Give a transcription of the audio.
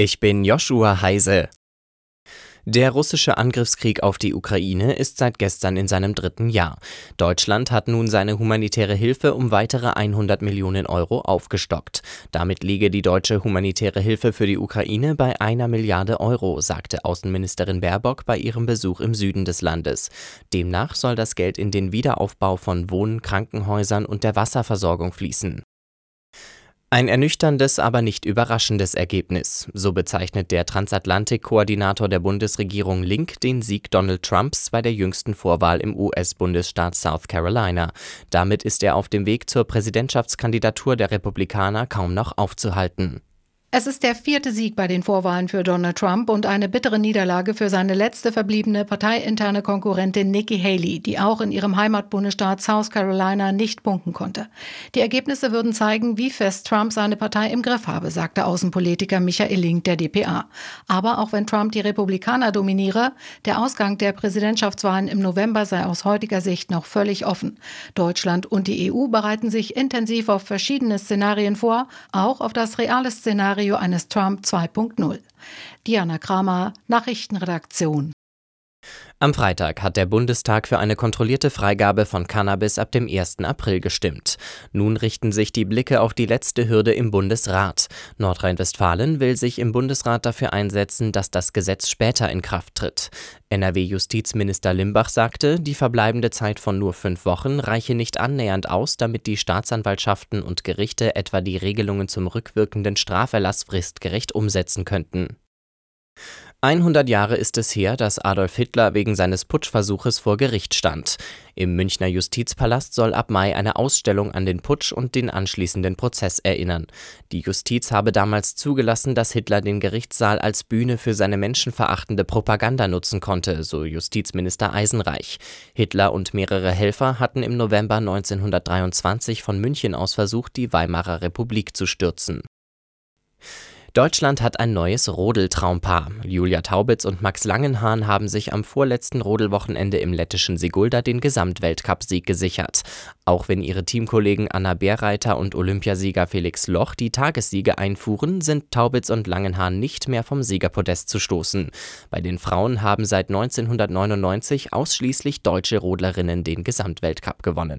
Ich bin Joshua Heise. Der russische Angriffskrieg auf die Ukraine ist seit gestern in seinem dritten Jahr. Deutschland hat nun seine humanitäre Hilfe um weitere 100 Millionen Euro aufgestockt. Damit liege die deutsche humanitäre Hilfe für die Ukraine bei einer Milliarde Euro, sagte Außenministerin Baerbock bei ihrem Besuch im Süden des Landes. Demnach soll das Geld in den Wiederaufbau von Wohn-, Krankenhäusern und der Wasserversorgung fließen. Ein ernüchterndes, aber nicht überraschendes Ergebnis. So bezeichnet der Transatlantik-Koordinator der Bundesregierung Link den Sieg Donald Trumps bei der jüngsten Vorwahl im US-Bundesstaat South Carolina. Damit ist er auf dem Weg zur Präsidentschaftskandidatur der Republikaner kaum noch aufzuhalten. Es ist der vierte Sieg bei den Vorwahlen für Donald Trump und eine bittere Niederlage für seine letzte verbliebene parteiinterne Konkurrentin Nikki Haley, die auch in ihrem Heimatbundesstaat South Carolina nicht punkten konnte. Die Ergebnisse würden zeigen, wie fest Trump seine Partei im Griff habe, sagte Außenpolitiker Michael Link der DPA. Aber auch wenn Trump die Republikaner dominiere, der Ausgang der Präsidentschaftswahlen im November sei aus heutiger Sicht noch völlig offen. Deutschland und die EU bereiten sich intensiv auf verschiedene Szenarien vor, auch auf das reale Szenario Szenario eines Trump 2.0. Diana Kramer, Nachrichtenredaktion. Am Freitag hat der Bundestag für eine kontrollierte Freigabe von Cannabis ab dem 1. April gestimmt. Nun richten sich die Blicke auf die letzte Hürde im Bundesrat. Nordrhein-Westfalen will sich im Bundesrat dafür einsetzen, dass das Gesetz später in Kraft tritt. NRW-Justizminister Limbach sagte, die verbleibende Zeit von nur fünf Wochen reiche nicht annähernd aus, damit die Staatsanwaltschaften und Gerichte etwa die Regelungen zum rückwirkenden Straferlass fristgerecht umsetzen könnten. 100 Jahre ist es her, dass Adolf Hitler wegen seines Putschversuches vor Gericht stand. Im Münchner Justizpalast soll ab Mai eine Ausstellung an den Putsch und den anschließenden Prozess erinnern. Die Justiz habe damals zugelassen, dass Hitler den Gerichtssaal als Bühne für seine menschenverachtende Propaganda nutzen konnte, so Justizminister Eisenreich. Hitler und mehrere Helfer hatten im November 1923 von München aus versucht, die Weimarer Republik zu stürzen. Deutschland hat ein neues Rodeltraumpaar. Julia Taubitz und Max Langenhahn haben sich am vorletzten Rodelwochenende im lettischen Sigulda den Gesamtweltcupsieg gesichert. Auch wenn ihre Teamkollegen Anna Bärreiter und Olympiasieger Felix Loch die Tagessiege einfuhren, sind Taubitz und Langenhahn nicht mehr vom Siegerpodest zu stoßen. Bei den Frauen haben seit 1999 ausschließlich deutsche Rodlerinnen den Gesamtweltcup gewonnen.